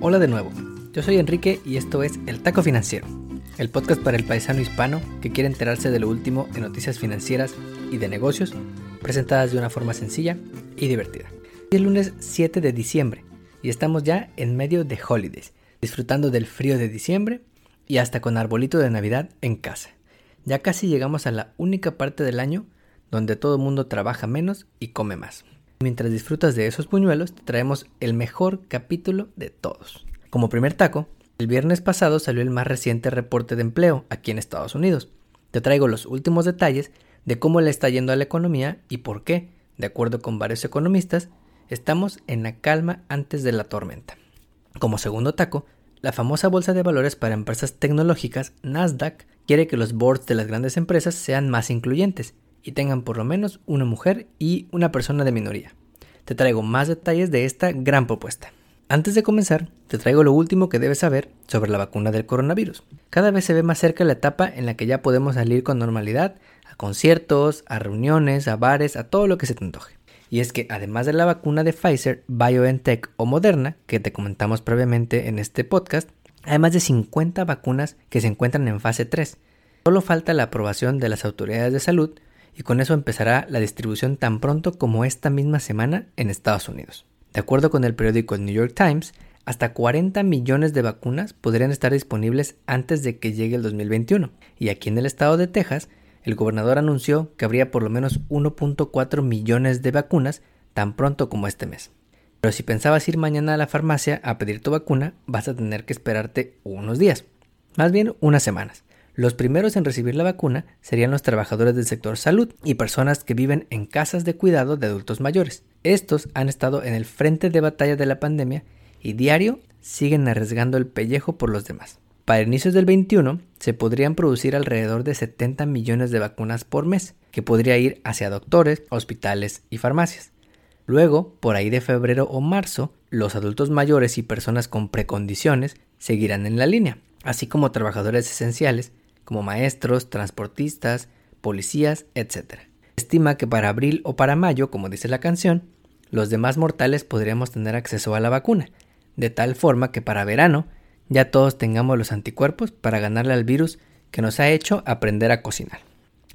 Hola de nuevo, yo soy Enrique y esto es El Taco Financiero, el podcast para el paisano hispano que quiere enterarse de lo último en noticias financieras y de negocios, presentadas de una forma sencilla y divertida. Es lunes 7 de diciembre y estamos ya en medio de holidays, disfrutando del frío de diciembre y hasta con arbolito de Navidad en casa. Ya casi llegamos a la única parte del año donde todo el mundo trabaja menos y come más. Mientras disfrutas de esos puñuelos, te traemos el mejor capítulo de todos. Como primer taco, el viernes pasado salió el más reciente reporte de empleo aquí en Estados Unidos. Te traigo los últimos detalles de cómo le está yendo a la economía y por qué, de acuerdo con varios economistas, estamos en la calma antes de la tormenta. Como segundo taco, la famosa bolsa de valores para empresas tecnológicas, Nasdaq, quiere que los boards de las grandes empresas sean más incluyentes y tengan por lo menos una mujer y una persona de minoría. Te traigo más detalles de esta gran propuesta. Antes de comenzar, te traigo lo último que debes saber sobre la vacuna del coronavirus. Cada vez se ve más cerca la etapa en la que ya podemos salir con normalidad a conciertos, a reuniones, a bares, a todo lo que se te antoje. Y es que además de la vacuna de Pfizer, BioNTech o Moderna, que te comentamos previamente en este podcast, hay más de 50 vacunas que se encuentran en fase 3. Solo falta la aprobación de las autoridades de salud y con eso empezará la distribución tan pronto como esta misma semana en Estados Unidos. De acuerdo con el periódico New York Times, hasta 40 millones de vacunas podrían estar disponibles antes de que llegue el 2021. Y aquí en el estado de Texas, el gobernador anunció que habría por lo menos 1.4 millones de vacunas tan pronto como este mes. Pero si pensabas ir mañana a la farmacia a pedir tu vacuna, vas a tener que esperarte unos días, más bien unas semanas. Los primeros en recibir la vacuna serían los trabajadores del sector salud y personas que viven en casas de cuidado de adultos mayores. Estos han estado en el frente de batalla de la pandemia y diario siguen arriesgando el pellejo por los demás. Para inicios del 21 se podrían producir alrededor de 70 millones de vacunas por mes, que podría ir hacia doctores, hospitales y farmacias. Luego, por ahí de febrero o marzo, los adultos mayores y personas con precondiciones seguirán en la línea, así como trabajadores esenciales como maestros, transportistas, policías, etc. Estima que para abril o para mayo, como dice la canción, los demás mortales podríamos tener acceso a la vacuna, de tal forma que para verano ya todos tengamos los anticuerpos para ganarle al virus que nos ha hecho aprender a cocinar.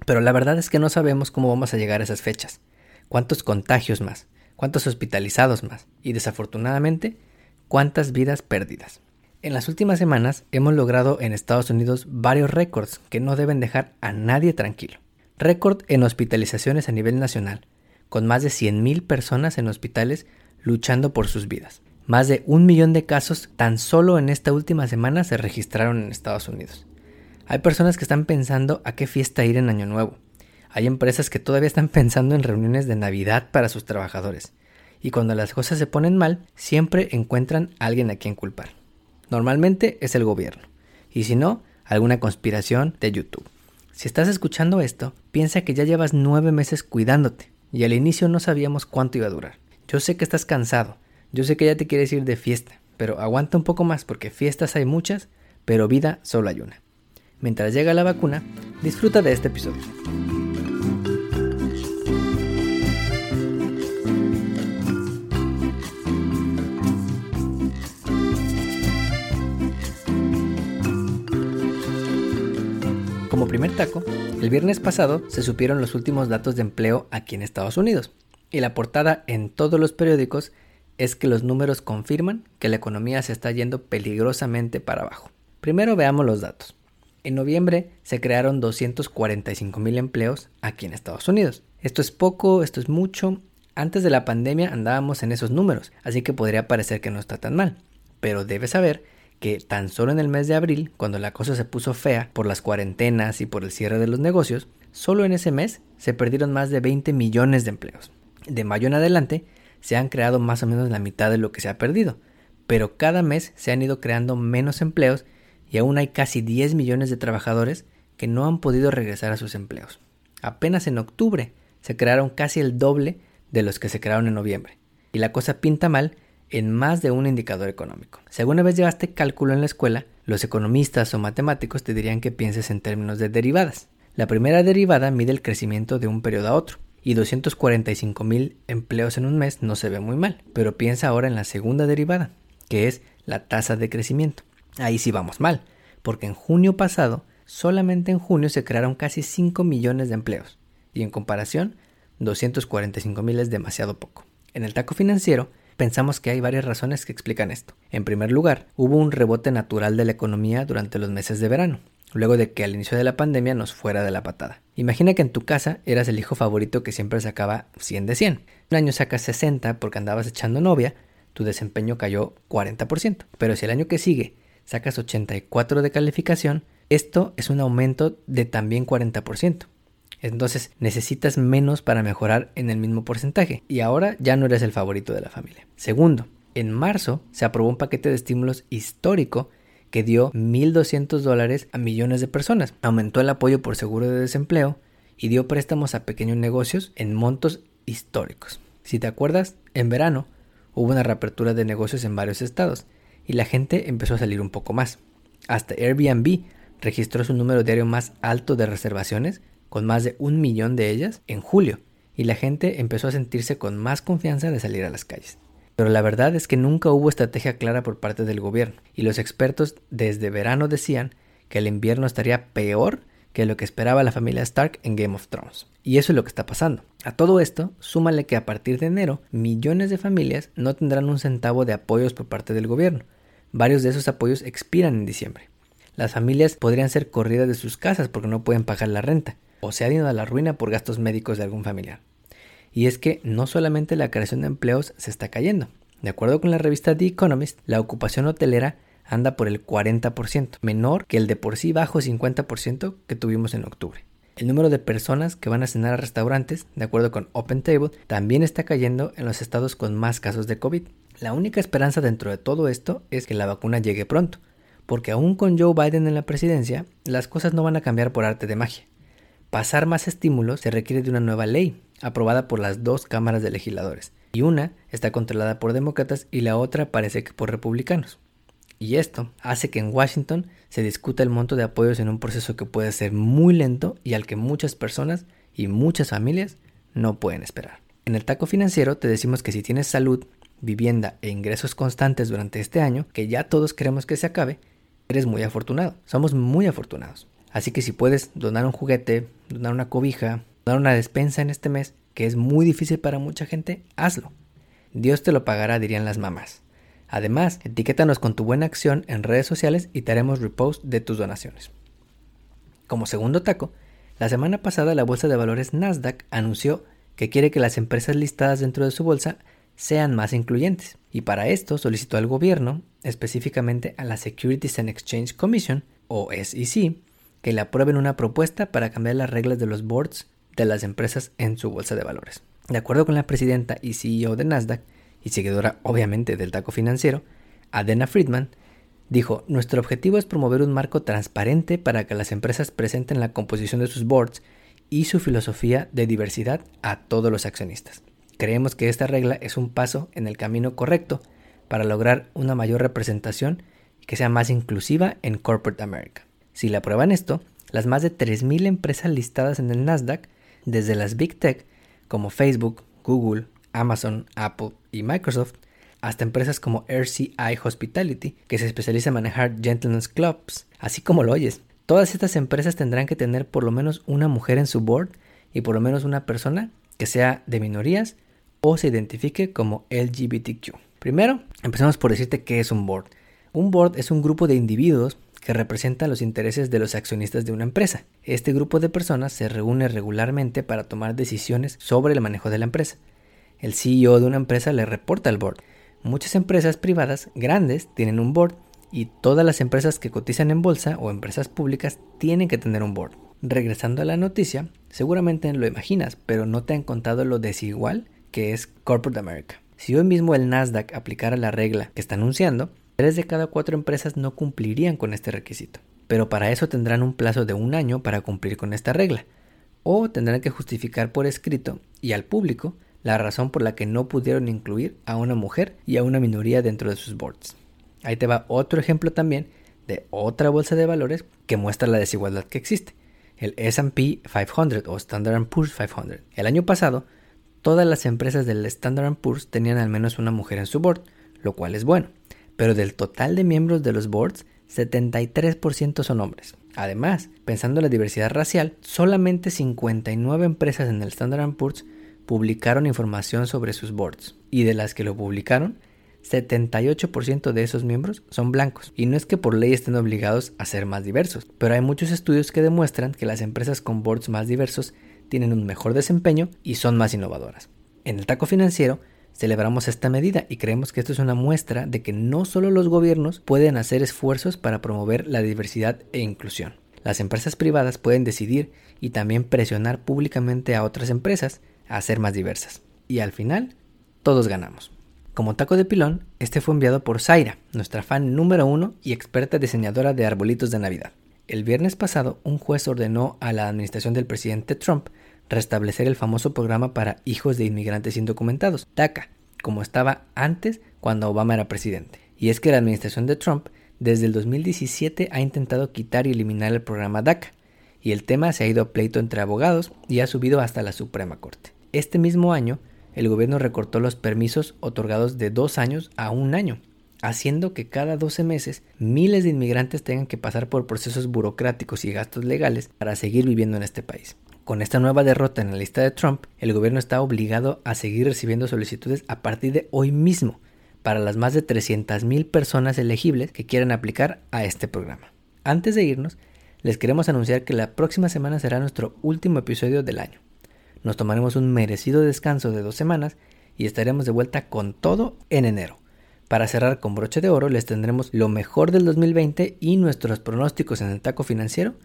Pero la verdad es que no sabemos cómo vamos a llegar a esas fechas, cuántos contagios más, cuántos hospitalizados más y desafortunadamente cuántas vidas perdidas. En las últimas semanas hemos logrado en Estados Unidos varios récords que no deben dejar a nadie tranquilo. Récord en hospitalizaciones a nivel nacional, con más de 100.000 personas en hospitales luchando por sus vidas. Más de un millón de casos tan solo en esta última semana se registraron en Estados Unidos. Hay personas que están pensando a qué fiesta ir en Año Nuevo. Hay empresas que todavía están pensando en reuniones de Navidad para sus trabajadores. Y cuando las cosas se ponen mal, siempre encuentran a alguien a quien culpar. Normalmente es el gobierno. Y si no, alguna conspiración de YouTube. Si estás escuchando esto, piensa que ya llevas nueve meses cuidándote y al inicio no sabíamos cuánto iba a durar. Yo sé que estás cansado, yo sé que ya te quieres ir de fiesta, pero aguanta un poco más porque fiestas hay muchas, pero vida solo hay una. Mientras llega la vacuna, disfruta de este episodio. Taco, el viernes pasado se supieron los últimos datos de empleo aquí en Estados Unidos, y la portada en todos los periódicos es que los números confirman que la economía se está yendo peligrosamente para abajo. Primero veamos los datos. En noviembre se crearon 245 mil empleos aquí en Estados Unidos. Esto es poco, esto es mucho. Antes de la pandemia andábamos en esos números, así que podría parecer que no está tan mal. Pero debes saber que tan solo en el mes de abril, cuando la cosa se puso fea por las cuarentenas y por el cierre de los negocios, solo en ese mes se perdieron más de 20 millones de empleos. De mayo en adelante se han creado más o menos la mitad de lo que se ha perdido, pero cada mes se han ido creando menos empleos y aún hay casi 10 millones de trabajadores que no han podido regresar a sus empleos. Apenas en octubre se crearon casi el doble de los que se crearon en noviembre. Y la cosa pinta mal en más de un indicador económico. Si alguna vez llevaste cálculo en la escuela, los economistas o matemáticos te dirían que pienses en términos de derivadas. La primera derivada mide el crecimiento de un periodo a otro, y 245 mil empleos en un mes no se ve muy mal, pero piensa ahora en la segunda derivada, que es la tasa de crecimiento. Ahí sí vamos mal, porque en junio pasado, solamente en junio se crearon casi 5 millones de empleos, y en comparación, 245 mil es demasiado poco. En el taco financiero, pensamos que hay varias razones que explican esto. En primer lugar, hubo un rebote natural de la economía durante los meses de verano, luego de que al inicio de la pandemia nos fuera de la patada. Imagina que en tu casa eras el hijo favorito que siempre sacaba 100 de 100. Un año sacas 60 porque andabas echando novia, tu desempeño cayó 40%. Pero si el año que sigue sacas 84 de calificación, esto es un aumento de también 40%. Entonces necesitas menos para mejorar en el mismo porcentaje y ahora ya no eres el favorito de la familia. Segundo, en marzo se aprobó un paquete de estímulos histórico que dio 1.200 dólares a millones de personas. Aumentó el apoyo por seguro de desempleo y dio préstamos a pequeños negocios en montos históricos. Si te acuerdas, en verano hubo una reapertura de negocios en varios estados y la gente empezó a salir un poco más. Hasta Airbnb registró su número diario más alto de reservaciones, con más de un millón de ellas, en julio, y la gente empezó a sentirse con más confianza de salir a las calles. Pero la verdad es que nunca hubo estrategia clara por parte del gobierno, y los expertos desde verano decían que el invierno estaría peor que lo que esperaba la familia Stark en Game of Thrones. Y eso es lo que está pasando. A todo esto, súmale que a partir de enero, millones de familias no tendrán un centavo de apoyos por parte del gobierno. Varios de esos apoyos expiran en diciembre. Las familias podrían ser corridas de sus casas porque no pueden pagar la renta, o se han ido a la ruina por gastos médicos de algún familiar. Y es que no solamente la creación de empleos se está cayendo. De acuerdo con la revista The Economist, la ocupación hotelera anda por el 40%, menor que el de por sí bajo 50% que tuvimos en octubre. El número de personas que van a cenar a restaurantes, de acuerdo con Open Table, también está cayendo en los estados con más casos de COVID. La única esperanza dentro de todo esto es que la vacuna llegue pronto, porque aún con Joe Biden en la presidencia, las cosas no van a cambiar por arte de magia. Pasar más estímulos se requiere de una nueva ley, aprobada por las dos cámaras de legisladores, y una está controlada por demócratas y la otra parece que por republicanos. Y esto hace que en Washington se discuta el monto de apoyos en un proceso que puede ser muy lento y al que muchas personas y muchas familias no pueden esperar. En el taco financiero te decimos que si tienes salud, vivienda e ingresos constantes durante este año, que ya todos queremos que se acabe, eres muy afortunado. Somos muy afortunados. Así que si puedes donar un juguete, donar una cobija, dar una despensa en este mes, que es muy difícil para mucha gente, hazlo. Dios te lo pagará, dirían las mamás. Además, etiquétanos con tu buena acción en redes sociales y te haremos repost de tus donaciones. Como segundo taco, la semana pasada la bolsa de valores Nasdaq anunció que quiere que las empresas listadas dentro de su bolsa sean más incluyentes, y para esto solicitó al gobierno, específicamente a la Securities and Exchange Commission, o SEC, que le aprueben una propuesta para cambiar las reglas de los boards de las empresas en su bolsa de valores. De acuerdo con la presidenta y CEO de Nasdaq, y seguidora obviamente del taco financiero, Adena Friedman, dijo, nuestro objetivo es promover un marco transparente para que las empresas presenten la composición de sus boards y su filosofía de diversidad a todos los accionistas. Creemos que esta regla es un paso en el camino correcto para lograr una mayor representación que sea más inclusiva en Corporate America. Si le aprueban esto, las más de 3.000 empresas listadas en el Nasdaq desde las Big Tech como Facebook, Google, Amazon, Apple y Microsoft, hasta empresas como RCI Hospitality, que se especializa en manejar gentlemen's clubs, así como lo oyes. Todas estas empresas tendrán que tener por lo menos una mujer en su board y por lo menos una persona que sea de minorías o se identifique como LGBTQ. Primero, empezamos por decirte qué es un board. Un board es un grupo de individuos que representa los intereses de los accionistas de una empresa. Este grupo de personas se reúne regularmente para tomar decisiones sobre el manejo de la empresa. El CEO de una empresa le reporta al board. Muchas empresas privadas grandes tienen un board y todas las empresas que cotizan en bolsa o empresas públicas tienen que tener un board. Regresando a la noticia, seguramente lo imaginas, pero no te han contado lo desigual que es Corporate America. Si hoy mismo el Nasdaq aplicara la regla que está anunciando, Tres de cada cuatro empresas no cumplirían con este requisito, pero para eso tendrán un plazo de un año para cumplir con esta regla, o tendrán que justificar por escrito y al público la razón por la que no pudieron incluir a una mujer y a una minoría dentro de sus boards. Ahí te va otro ejemplo también de otra bolsa de valores que muestra la desigualdad que existe, el SP 500 o Standard Poor's 500. El año pasado, todas las empresas del Standard Poor's tenían al menos una mujer en su board, lo cual es bueno pero del total de miembros de los boards, 73% son hombres. Además, pensando en la diversidad racial, solamente 59 empresas en el Standard Poor's publicaron información sobre sus boards, y de las que lo publicaron, 78% de esos miembros son blancos. Y no es que por ley estén obligados a ser más diversos, pero hay muchos estudios que demuestran que las empresas con boards más diversos tienen un mejor desempeño y son más innovadoras. En el taco financiero, celebramos esta medida y creemos que esto es una muestra de que no solo los gobiernos pueden hacer esfuerzos para promover la diversidad e inclusión. Las empresas privadas pueden decidir y también presionar públicamente a otras empresas a ser más diversas. Y al final, todos ganamos. Como taco de pilón, este fue enviado por Zaira, nuestra fan número uno y experta diseñadora de arbolitos de Navidad. El viernes pasado, un juez ordenó a la administración del presidente Trump restablecer el famoso programa para hijos de inmigrantes indocumentados, DACA, como estaba antes cuando Obama era presidente. Y es que la administración de Trump desde el 2017 ha intentado quitar y eliminar el programa DACA, y el tema se ha ido a pleito entre abogados y ha subido hasta la Suprema Corte. Este mismo año, el gobierno recortó los permisos otorgados de dos años a un año, haciendo que cada 12 meses miles de inmigrantes tengan que pasar por procesos burocráticos y gastos legales para seguir viviendo en este país. Con esta nueva derrota en la lista de Trump, el gobierno está obligado a seguir recibiendo solicitudes a partir de hoy mismo para las más de 300.000 personas elegibles que quieran aplicar a este programa. Antes de irnos, les queremos anunciar que la próxima semana será nuestro último episodio del año. Nos tomaremos un merecido descanso de dos semanas y estaremos de vuelta con todo en enero. Para cerrar con broche de oro les tendremos lo mejor del 2020 y nuestros pronósticos en el taco financiero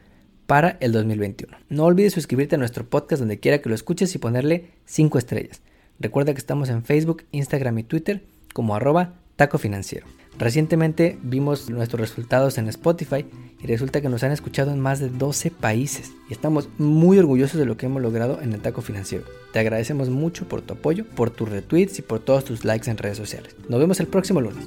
para el 2021. No olvides suscribirte a nuestro podcast donde quiera que lo escuches y ponerle 5 estrellas. Recuerda que estamos en Facebook, Instagram y Twitter como arroba taco financiero. Recientemente vimos nuestros resultados en Spotify y resulta que nos han escuchado en más de 12 países y estamos muy orgullosos de lo que hemos logrado en el taco financiero. Te agradecemos mucho por tu apoyo, por tus retweets y por todos tus likes en redes sociales. Nos vemos el próximo lunes.